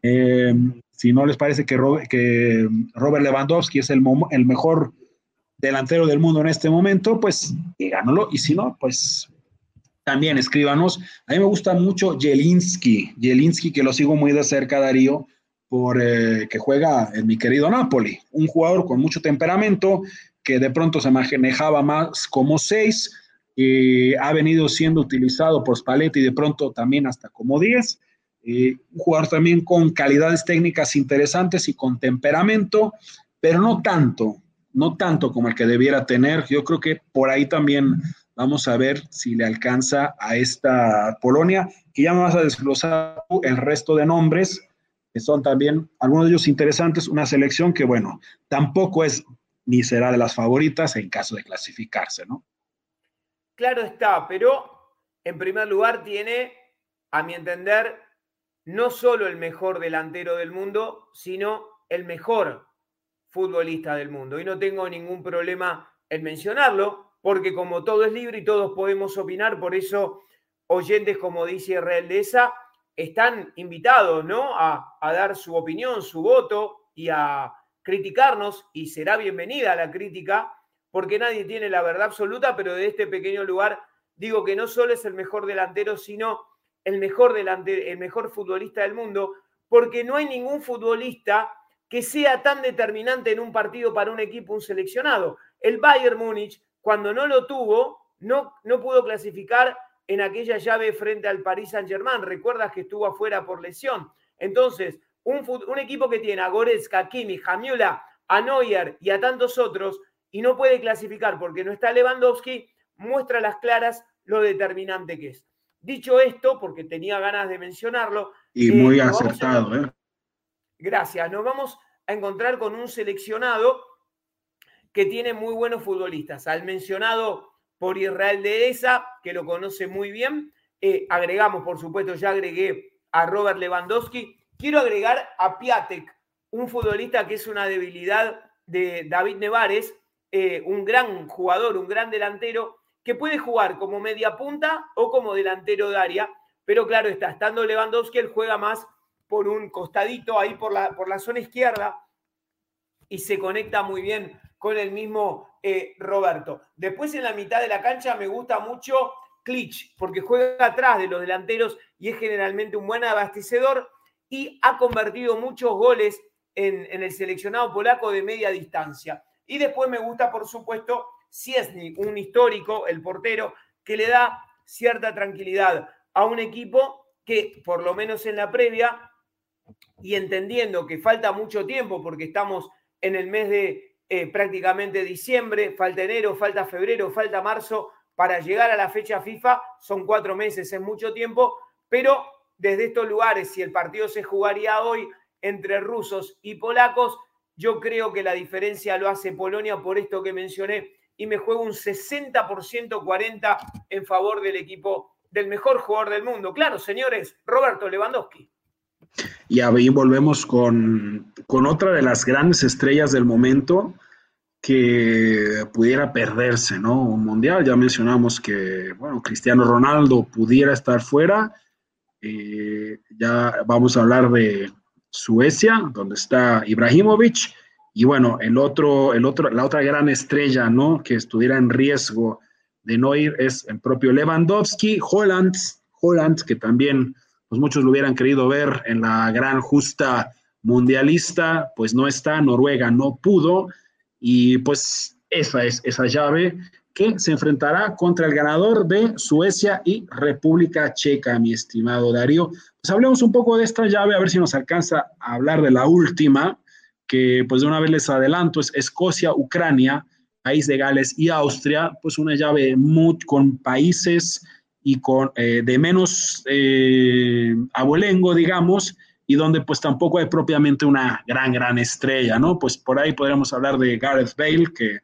Eh, si no les parece que, que Robert Lewandowski es el, el mejor delantero del mundo en este momento, pues díganoslo. Y si no, pues también escríbanos. A mí me gusta mucho Jelinski, Jelinski que lo sigo muy de cerca, Darío, por eh, que juega en mi querido Napoli, un jugador con mucho temperamento que de pronto se manejaba más como seis, y ha venido siendo utilizado por Spalletti de pronto también hasta como diez. un jugador también con calidades técnicas interesantes y con temperamento, pero no tanto, no tanto como el que debiera tener. Yo creo que por ahí también Vamos a ver si le alcanza a esta Polonia, que ya me vas a desglosar el resto de nombres, que son también algunos de ellos interesantes, una selección que, bueno, tampoco es ni será de las favoritas en caso de clasificarse, ¿no? Claro está, pero en primer lugar tiene, a mi entender, no solo el mejor delantero del mundo, sino el mejor futbolista del mundo. Y no tengo ningún problema en mencionarlo, porque como todo es libre y todos podemos opinar, por eso oyentes como dice Real de esa están invitados ¿no? a dar su opinión, su voto y a criticarnos y será bienvenida la crítica porque nadie tiene la verdad absoluta, pero de este pequeño lugar digo que no solo es el mejor delantero, sino el mejor, delantero, el mejor futbolista del mundo, porque no hay ningún futbolista que sea tan determinante en un partido para un equipo, un seleccionado. El Bayern Múnich cuando no lo tuvo, no, no pudo clasificar en aquella llave frente al Paris Saint-Germain. Recuerdas que estuvo afuera por lesión. Entonces, un, un equipo que tiene a Goretzka, Kimi, Jamiola, a Neuer y a tantos otros y no puede clasificar porque no está Lewandowski, muestra las claras lo determinante que es. Dicho esto, porque tenía ganas de mencionarlo. Y muy eh, acertado, ¿eh? Gracias. Nos vamos a encontrar con un seleccionado que tiene muy buenos futbolistas. Al mencionado por Israel de esa, que lo conoce muy bien, eh, agregamos, por supuesto, ya agregué a Robert Lewandowski. Quiero agregar a Piatek, un futbolista que es una debilidad de David Nevares, eh, un gran jugador, un gran delantero, que puede jugar como media punta o como delantero de área, pero claro está, estando Lewandowski, él juega más por un costadito ahí por la, por la zona izquierda y se conecta muy bien con el mismo eh, Roberto. Después en la mitad de la cancha me gusta mucho Klitsch, porque juega atrás de los delanteros y es generalmente un buen abastecedor y ha convertido muchos goles en, el seleccionado polaco de media distancia. Y después me gusta, por supuesto, Ciesny, un histórico, el portero, que le da cierta tranquilidad a un equipo que, por lo menos en la previa, y entendiendo que falta mucho tiempo porque estamos en el mes de eh, prácticamente diciembre, falta enero, falta febrero, falta marzo, para llegar a la fecha FIFA son cuatro meses, es mucho tiempo, pero desde estos lugares, si el partido se jugaría hoy entre rusos y polacos, yo creo que la diferencia lo hace Polonia por esto que mencioné y me juego un 60% 40 en favor del equipo del mejor jugador del mundo. Claro, señores, Roberto Lewandowski. Y ahí volvemos con, otra de las grandes estrellas del momento que pudiera perderse, ¿no? Un mundial, ya mencionamos que, bueno, Cristiano Ronaldo pudiera estar fuera. Eh, ya vamos a hablar de Suecia, donde está Ibrahimovic. Y bueno, el otro, el otro, la otra gran estrella, ¿no? Que estuviera en riesgo de no ir es el propio Lewandowski, Holland, Holland, que también pues muchos lo hubieran querido ver en la gran justa mundialista, pues no está, Noruega no pudo, y pues esa es esa llave que se enfrentará contra el ganador de Suecia y República Checa, mi estimado Darío. Pues hablemos un poco de esta llave, a ver si nos alcanza a hablar de la última, que pues de una vez les adelanto, es Escocia, Ucrania, País de Gales y Austria, pues una llave muy, con países y con eh, de menos eh, abolengo, digamos, y donde pues tampoco hay propiamente una gran, gran estrella, ¿no? Pues por ahí podríamos hablar de Gareth Bale, que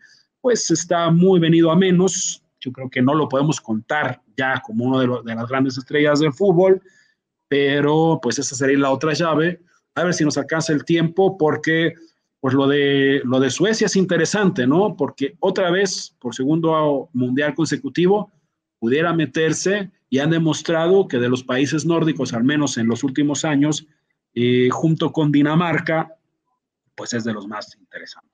pues está muy venido a menos, yo creo que no lo podemos contar ya como uno de, de las grandes estrellas del fútbol, pero pues esa sería la otra llave. A ver si nos alcanza el tiempo, porque pues lo de, lo de Suecia es interesante, ¿no? Porque otra vez, por segundo mundial consecutivo, pudiera meterse y han demostrado que de los países nórdicos, al menos en los últimos años, eh, junto con Dinamarca, pues es de los más interesantes.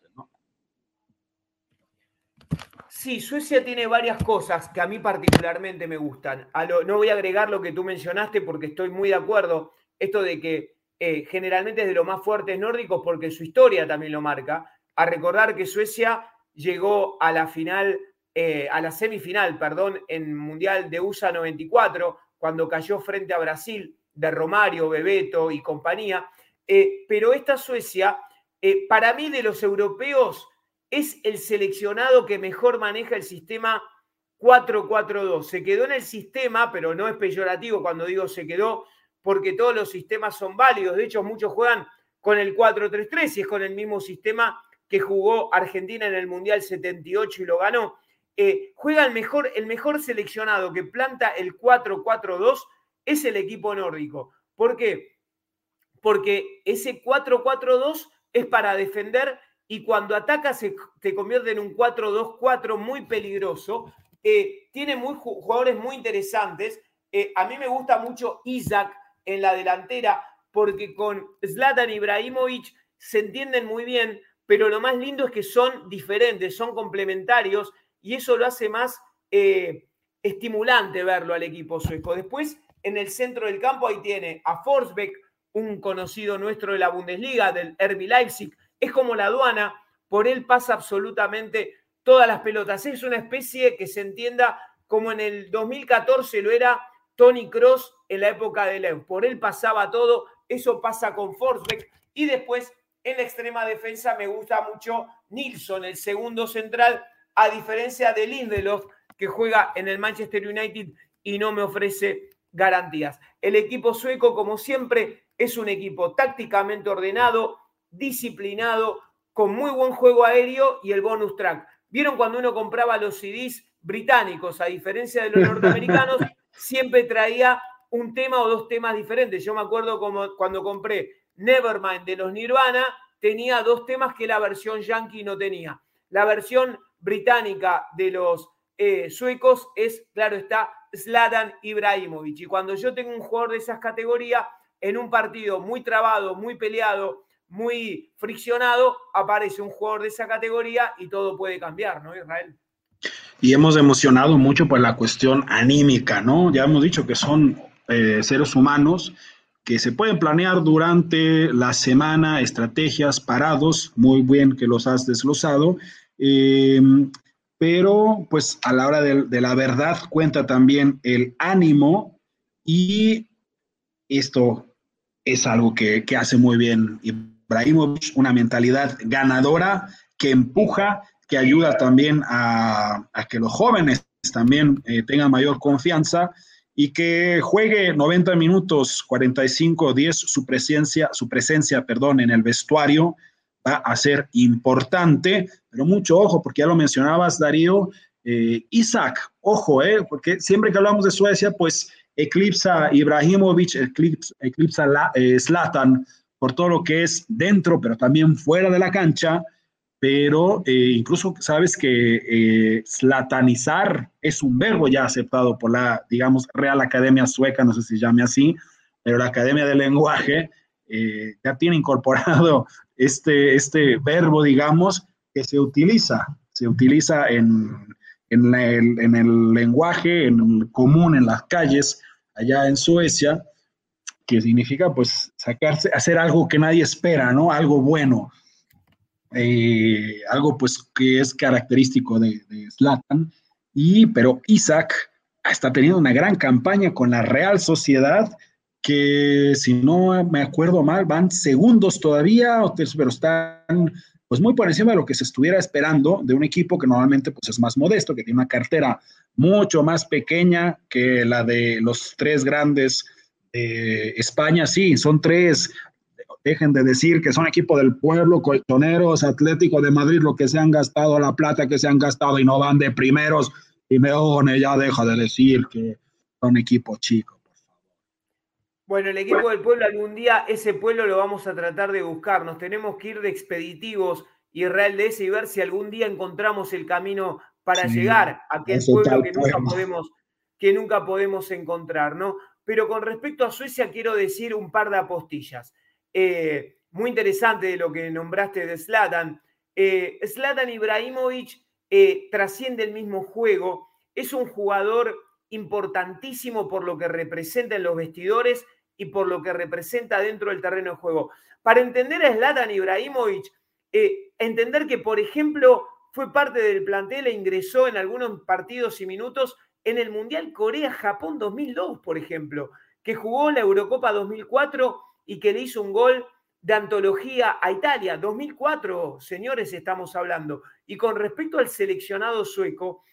Sí, Suecia tiene varias cosas que a mí particularmente me gustan. no voy a agregar lo que tú mencionaste porque estoy muy de acuerdo. Esto de que eh, generalmente es de los más fuertes nórdicos porque su historia también lo marca. A recordar que Suecia llegó a la final eh, a la semifinal, perdón, en Mundial de USA 94, cuando cayó frente a Brasil de Romario, Bebeto y compañía. Eh, pero esta Suecia, para mí de los europeos, es el seleccionado que mejor maneja el sistema 4-4-2. Se quedó en el sistema, pero no es peyorativo cuando digo se quedó, porque todos los sistemas son válidos. De hecho, muchos juegan con el 4-3-3 y es con el mismo sistema que jugó Argentina en el Mundial 78 y lo ganó. Eh, juega el mejor, el mejor seleccionado que planta el 4-4-2 es el equipo nórdico. ¿Por qué? Porque ese 4-4-2 es para defender y cuando ataca se te convierte en un 4-2-4 muy peligroso. Eh, tiene muy, jugadores muy interesantes. Eh, a mí me gusta mucho Isaac en la delantera porque con Zlatan Ibrahimovic se entienden muy bien, pero lo más lindo es que son diferentes, son complementarios y eso lo hace más eh, estimulante verlo al equipo sueco. Después, en el centro del campo, ahí tiene a Forsbeck, un conocido nuestro de la Bundesliga, del RB Leipzig. Es como la aduana, por él pasa absolutamente todas las pelotas. Es una especie que se entienda como en el 2014 lo era Tony Cross en la época de Lev. Por él pasaba todo, eso pasa con Forsbeck. Y después en la extrema defensa me gusta mucho Nilsson, el segundo central, a diferencia de Lindelof, que juega en el Manchester United y no me ofrece garantías. El equipo sueco, como siempre, es un equipo tácticamente ordenado, disciplinado, con muy buen juego aéreo y el bonus track. ¿Vieron cuando uno compraba los CDs británicos, a diferencia de los norteamericanos, siempre traía un tema o dos temas diferentes? Yo me acuerdo como cuando compré Nevermind de los Nirvana tenía dos temas que la versión yankee no tenía. La versión británica de los eh, suecos es, claro está, Zlatan Ibrahimovic. Y cuando yo tengo un jugador de esas categorías, en un partido muy trabado, muy peleado, muy friccionado, aparece un jugador de esa categoría y todo puede cambiar, ¿no, Israel? Y hemos emocionado mucho por la cuestión anímica, ¿no? Ya hemos dicho que son eh, seres humanos que se pueden planear durante la semana estrategias parados, muy bien que los has desglosado, eh, pero pues a la hora de, la verdad cuenta también el ánimo y esto es algo que, hace muy bien Ibrahimovic, una mentalidad ganadora que empuja, que ayuda también a, que los jóvenes también eh, tengan mayor confianza y que juegue 90 minutos, 45, 10, su presencia, su presencia, perdón, en el vestuario va a ser importante, pero mucho ojo, porque ya lo mencionabas, Darío, eh, Isaac, ojo, eh, porque siempre que hablamos de Suecia, pues eclipsa Ibrahimovic, eclipsa, eclipsa eh, por todo lo que es dentro, pero también fuera de la cancha, pero eh, incluso sabes que eh, slatanizar es un verbo ya aceptado por la, digamos, Real Academia Sueca, no sé si llame así, pero la Academia del Lenguaje eh, ya tiene incorporado este, este verbo, digamos, que se utiliza, se utiliza en, en, el, en el lenguaje en común en las calles allá en Suecia, que significa pues sacarse, hacer algo que nadie espera, ¿no? Algo bueno eh, algo pues que es característico de, Zlatan, y, pero Isaac está teniendo una gran campaña con la Real Sociedad, que si no me acuerdo mal, van segundos todavía, pero están pues muy por encima de lo que se estuviera esperando de un equipo que normalmente pues es más modesto, que tiene una cartera mucho más pequeña que la de los tres grandes España, sí, son tres dejen de decir que son equipo del pueblo, colchoneros, Atlético de Madrid, lo que se han gastado, la plata que se han gastado y no van de primeros. Y Meone ya deja de decir que son equipo chico, por favor. Bueno, el equipo del pueblo, algún día ese pueblo lo vamos a tratar de buscar. Nos tenemos que ir de expeditivos Israel de ese y ver si algún día encontramos el camino para llegar a aquel pueblo que nunca, podemos, que nunca podemos encontrar, ¿no? Pero con respecto a Suecia, quiero decir un par de apostillas. Eh, muy interesante de lo que nombraste de Zlatan. Eh, Zlatan Ibrahimovic eh, trasciende el mismo juego, es un jugador importantísimo por lo que representa en los vestidores y por lo que representa dentro del terreno de juego. Para entender a Zlatan Ibrahimovic, entender que, por ejemplo, fue parte del plantel e ingresó en algunos partidos y minutos en el Mundial Corea-Japón 2002, por ejemplo, que jugó la Eurocopa 2004 y que le hizo un gol de antología a Italia. 2004, señores, estamos hablando. Y con respecto al seleccionado sueco,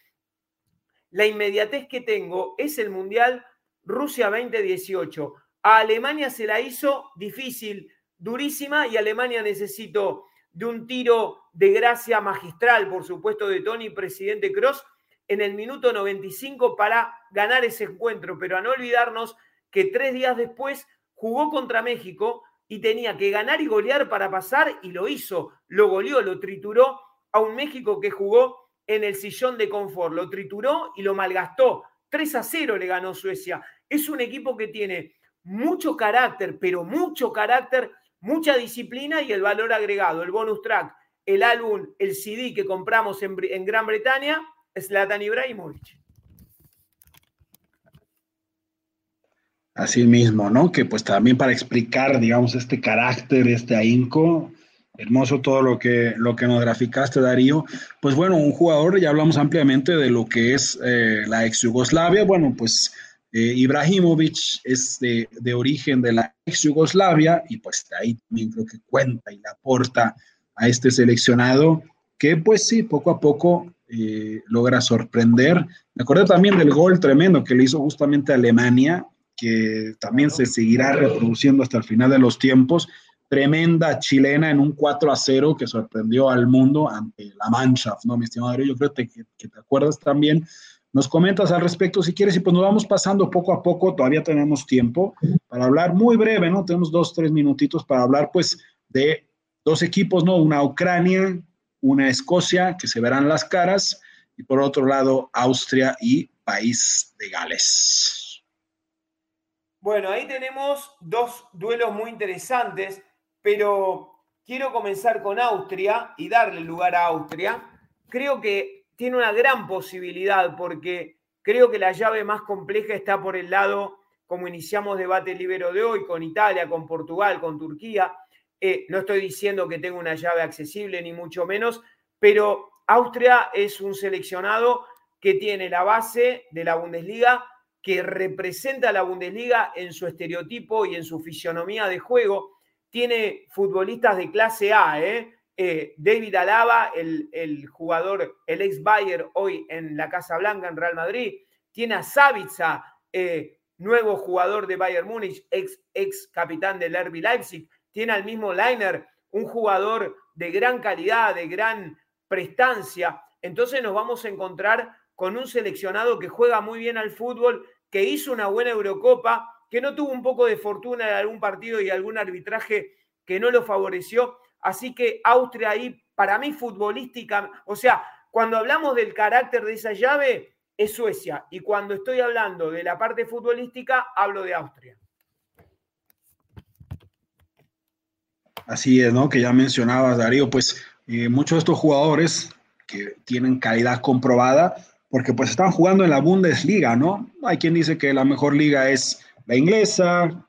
la inmediatez que tengo es el Mundial Rusia 2018. A Alemania se la hizo difícil, durísima, y Alemania necesitó de un tiro de gracia magistral, por supuesto, de Tony, presidente Cross, en el minuto 95 para ganar ese encuentro. Pero a no olvidarnos que tres días después jugó contra México y tenía que ganar y golear para pasar y lo hizo. Lo goleó, lo trituró a un México que jugó en el sillón de confort. Lo trituró y lo malgastó. 3 a 0 le ganó Suecia. Es un equipo que tiene mucho carácter, pero mucho carácter, mucha disciplina y el valor agregado, el bonus track, el álbum, el CD que compramos en, en Gran Bretaña, es Latan Ibrahimovic. Así mismo, ¿no? Que pues también para explicar, digamos, este carácter, este ahínco, hermoso todo lo que, lo que nos graficaste, Darío. Pues bueno, un jugador, ya hablamos ampliamente de lo que es eh, la ex Yugoslavia. Bueno, pues eh, Ibrahimovic es de, origen de la ex Yugoslavia y pues de ahí también creo que cuenta y le aporta a este seleccionado que pues sí, poco a poco eh, logra sorprender. Me acordé también del gol tremendo que le hizo justamente Alemania que también se seguirá reproduciendo hasta el final de los tiempos. Tremenda chilena en un 4 a 0 que sorprendió al mundo ante la Mannschaft, ¿no, mi estimado Yo creo que, que te acuerdas también. Nos comentas al respecto si quieres y pues nos vamos pasando poco a poco, todavía tenemos tiempo para hablar muy breve, ¿no? Tenemos dos, tres minutitos para hablar pues de dos equipos, ¿no? Una Ucrania, una Escocia, que se verán las caras, y por otro lado Austria y País de Gales. Bueno, ahí tenemos dos duelos muy interesantes, pero quiero comenzar con Austria y darle lugar a Austria. Creo que tiene una gran posibilidad porque creo que la llave más compleja está por el lado, como iniciamos debate libero de hoy, con Italia, con Portugal, con Turquía. Eh, no estoy diciendo que tenga una llave accesible, ni mucho menos, pero Austria es un seleccionado que tiene la base de la Bundesliga que representa a la Bundesliga en su estereotipo y en su fisionomía de juego. Tiene futbolistas de clase A, ¿eh? Eh, David Alaba, el, jugador, el ex Bayer hoy en la Casa Blanca en Real Madrid. Tiene a Savitza, nuevo jugador de Bayern Múnich, ex, ex capitán del RB Leipzig. Tiene al mismo Leiner, un jugador de gran calidad, de gran prestancia. Entonces nos vamos a encontrar con un seleccionado que juega muy bien al fútbol, que hizo una buena Eurocopa, que no tuvo un poco de fortuna en algún partido y algún arbitraje que no lo favoreció. Así que Austria ahí, para mí, futbolística, o sea, cuando hablamos del carácter de esa llave, es Suecia. Y cuando estoy hablando de la parte futbolística, hablo de Austria. Así es, ¿no? Que ya mencionabas, Darío, pues eh, muchos de estos jugadores que tienen calidad comprobada, porque pues están jugando en la Bundesliga, ¿no? Hay quien dice que la mejor liga es la inglesa,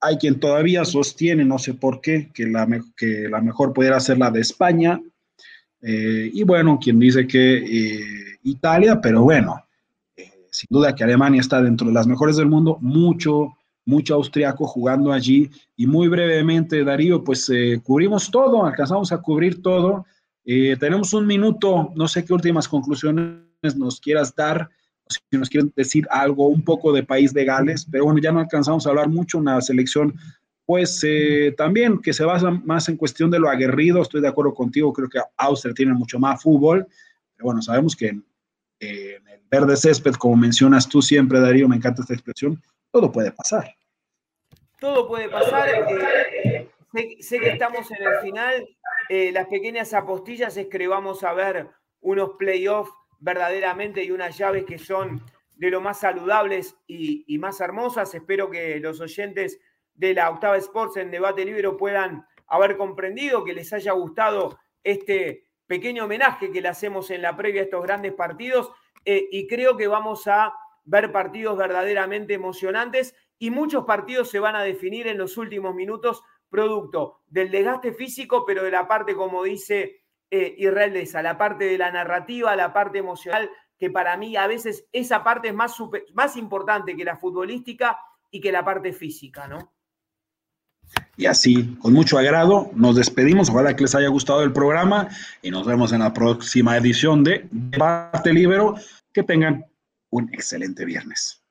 hay quien todavía sostiene, no sé por qué, que la, que la mejor pudiera ser la de España, eh, y bueno, quien dice que eh, Italia, pero bueno, sin duda que Alemania está dentro de las mejores del mundo, mucho, mucho austriaco jugando allí, y muy brevemente, Darío, pues cubrimos todo, alcanzamos a cubrir todo, tenemos un minuto, no sé qué últimas conclusiones nos quieras dar, si nos quieren decir algo un poco de País de Gales, pero bueno, ya no alcanzamos a hablar mucho, una selección. Pues eh, también que se basa más en cuestión de lo aguerrido, estoy de acuerdo contigo, creo que Austria tiene mucho más fútbol, pero bueno, sabemos que en, el verde césped, como mencionas tú siempre, Darío, me encanta esta expresión, todo puede pasar. Todo puede pasar. Eh, sé, que estamos en el final. Eh, las pequeñas apostillas es que vamos a ver unos playoffs verdaderamente y unas llaves que son de lo más saludables y, más hermosas. Espero que los oyentes de la Octava Sports en Debate Libre puedan haber comprendido, que les haya gustado este pequeño homenaje que le hacemos en la previa a estos grandes partidos. Eh, y creo que vamos a ver partidos verdaderamente emocionantes y muchos partidos se van a definir en los últimos minutos producto del desgaste físico, pero de la parte, como dice eh, Israel la parte de la narrativa, la parte emocional, que para mí a veces esa parte es más, más importante que la futbolística y que la parte física, ¿no? Y así, con mucho agrado, nos despedimos. Ojalá que les haya gustado el programa y nos vemos en la próxima edición de Debate Libero. Que tengan un excelente viernes.